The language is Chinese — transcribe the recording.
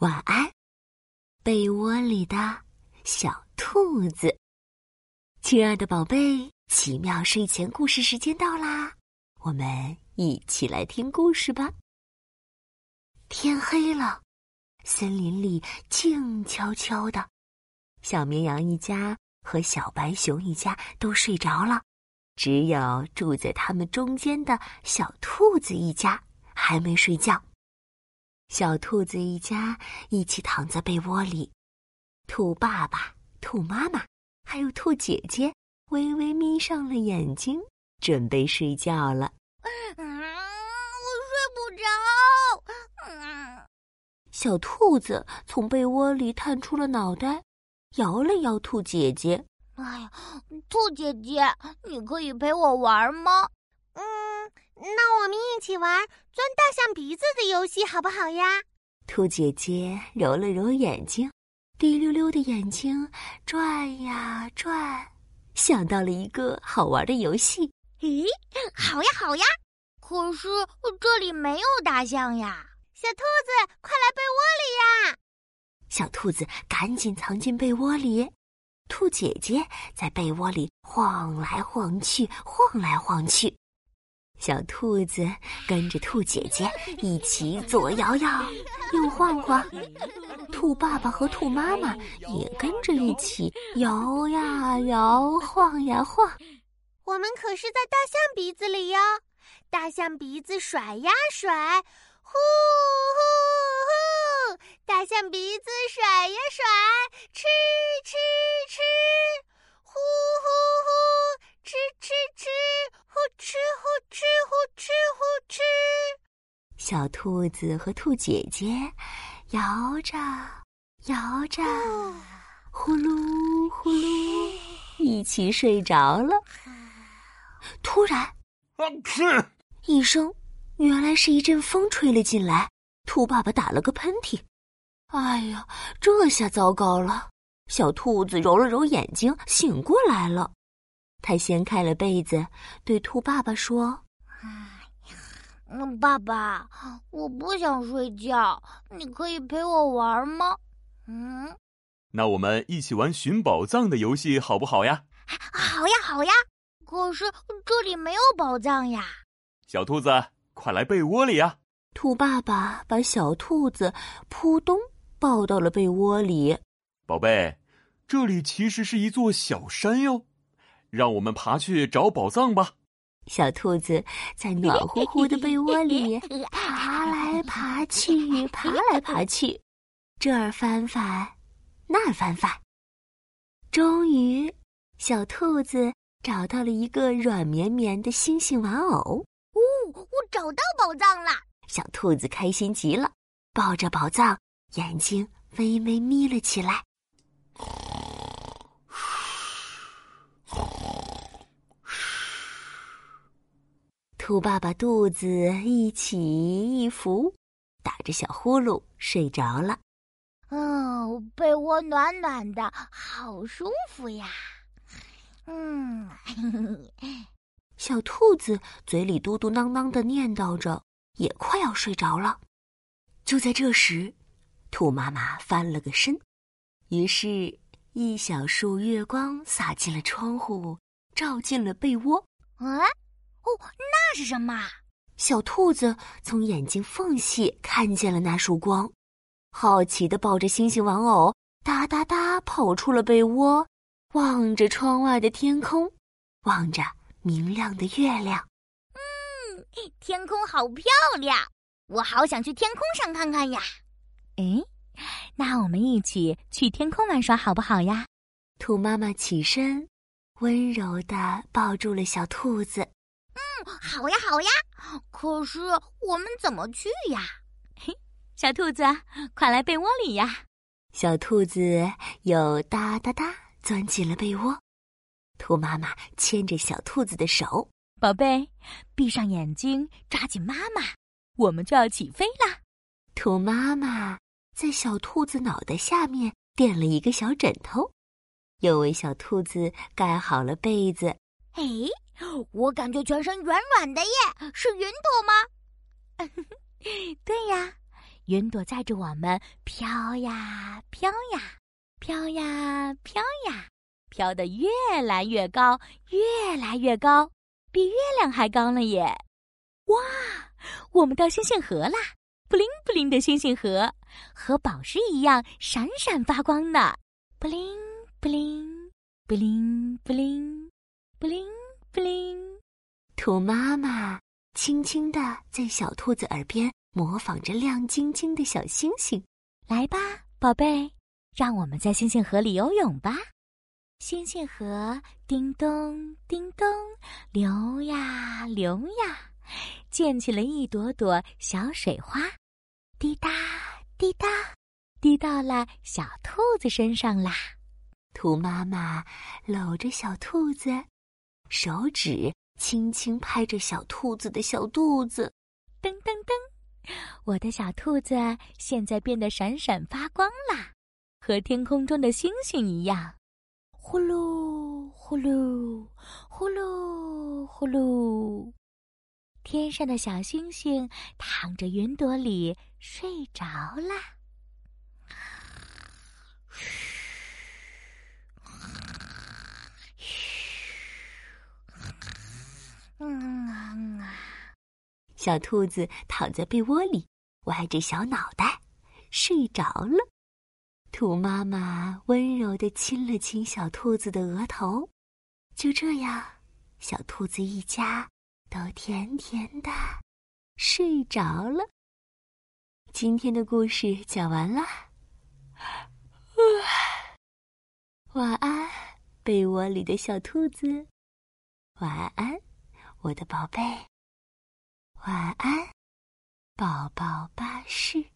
晚安，被窝里的小兔子。亲爱的宝贝，奇妙睡前故事时间到啦，我们一起来听故事吧。天黑了，森林里静悄悄的，小绵羊一家和小白熊一家都睡着了，只有住在他们中间的小兔子一家还没睡觉。小兔子一家一起躺在被窝里，兔爸爸、兔妈妈还有兔姐姐微微眯上了眼睛，准备睡觉了。嗯，我睡不着。嗯，小兔子从被窝里探出了脑袋，摇了摇兔姐姐。哎呀，兔姐姐，你可以陪我玩吗？嗯。那我们一起玩钻大象鼻子的游戏好不好呀？兔姐姐揉了揉眼睛，滴溜溜的眼睛转呀转，想到了一个好玩的游戏。咦，好呀好呀！可是这里没有大象呀！小兔子，快来被窝里呀！小兔子赶紧藏进被窝里。兔姐姐在被窝里晃来晃去，晃来晃去。小兔子跟着兔姐姐一起左摇摇，右晃晃。兔爸爸和兔妈妈也跟着一起摇呀摇，晃呀晃。我们可是在大象鼻子里哟，大象鼻子甩呀甩，呼呼呼！大象鼻子甩呀甩，吃吃吃，小兔子和兔姐姐摇着摇着，呼噜呼噜，一起睡着了。突然，一声，原来是一阵风吹了进来。兔爸爸打了个喷嚏，哎呀，这下糟糕了！小兔子揉了揉眼睛，醒过来了。他掀开了被子，对兔爸爸说：“嗯，爸爸，我不想睡觉，你可以陪我玩吗？”“嗯，那我们一起玩寻宝藏的游戏好不好呀？”“好呀，好呀。”“可是这里没有宝藏呀。”“小兔子，快来被窝里呀！”兔爸爸把小兔子扑咚抱到了被窝里。“宝贝，这里其实是一座小山哟。”让我们爬去找宝藏吧！小兔子在暖乎乎的被窝里爬来爬去，爬来爬去，这儿翻翻，那儿翻翻。终于，小兔子找到了一个软绵绵的星星玩偶。哦，我找到宝藏了！小兔子开心极了，抱着宝藏，眼睛微微眯了起来。兔爸爸肚子一起一伏，打着小呼噜睡着了。嗯，被窝暖暖的，好舒服呀。嗯，小兔子嘴里嘟嘟囔囔的念叨着，也快要睡着了。就在这时，兔妈妈翻了个身，于是，一小束月光洒进了窗户，照进了被窝。啊！哦，那是什么？小兔子从眼睛缝隙看见了那束光，好奇的抱着星星玩偶，哒哒哒跑出了被窝，望着窗外的天空，望着明亮的月亮。嗯，天空好漂亮，我好想去天空上看看呀。哎，那我们一起去天空玩耍好不好呀？兔妈妈起身，温柔的抱住了小兔子。好呀，好呀，可是我们怎么去呀？嘿，小兔子，快来被窝里呀！小兔子又哒哒哒钻进了被窝。兔妈妈牵着小兔子的手，宝贝，闭上眼睛，抓紧妈妈，我们就要起飞啦！兔妈妈在小兔子脑袋下面垫了一个小枕头，又为小兔子盖好了被子。哎。我感觉全身软软的耶，是云朵吗？对呀，云朵载着我们飘呀飘呀，飘呀飘呀，飘得越来越高，越来越高，比月亮还高了耶！哇，我们到星星河啦！布灵布灵的星星河，和宝石一样闪闪发光呢！布灵布灵，布灵布灵，布灵布灵。兔妈妈轻轻地在小兔子耳边模仿着亮晶晶的小星星。来吧，宝贝，让我们在星星河里游泳吧！星星河叮咚叮咚流呀流呀。溅起了一朵朵小水花，滴答滴答，滴到了小兔子身上啦。兔妈妈搂着小兔子，手指轻轻拍着小兔子的小肚子，噔噔噔，我的小兔子现在变得闪闪发光啦，和天空中的星星一样。呼噜呼噜呼噜呼噜。天上的小星星躺着云朵里睡着啦。嗯，小兔子躺在被窝里，歪着小脑袋睡着了。兔妈妈温柔的亲了亲小兔子的额头，就这样，小兔子一家。都甜甜的睡着了。今天的故事讲完了，晚安，被窝里的小兔子。晚安，我的宝贝。晚安，宝宝巴士。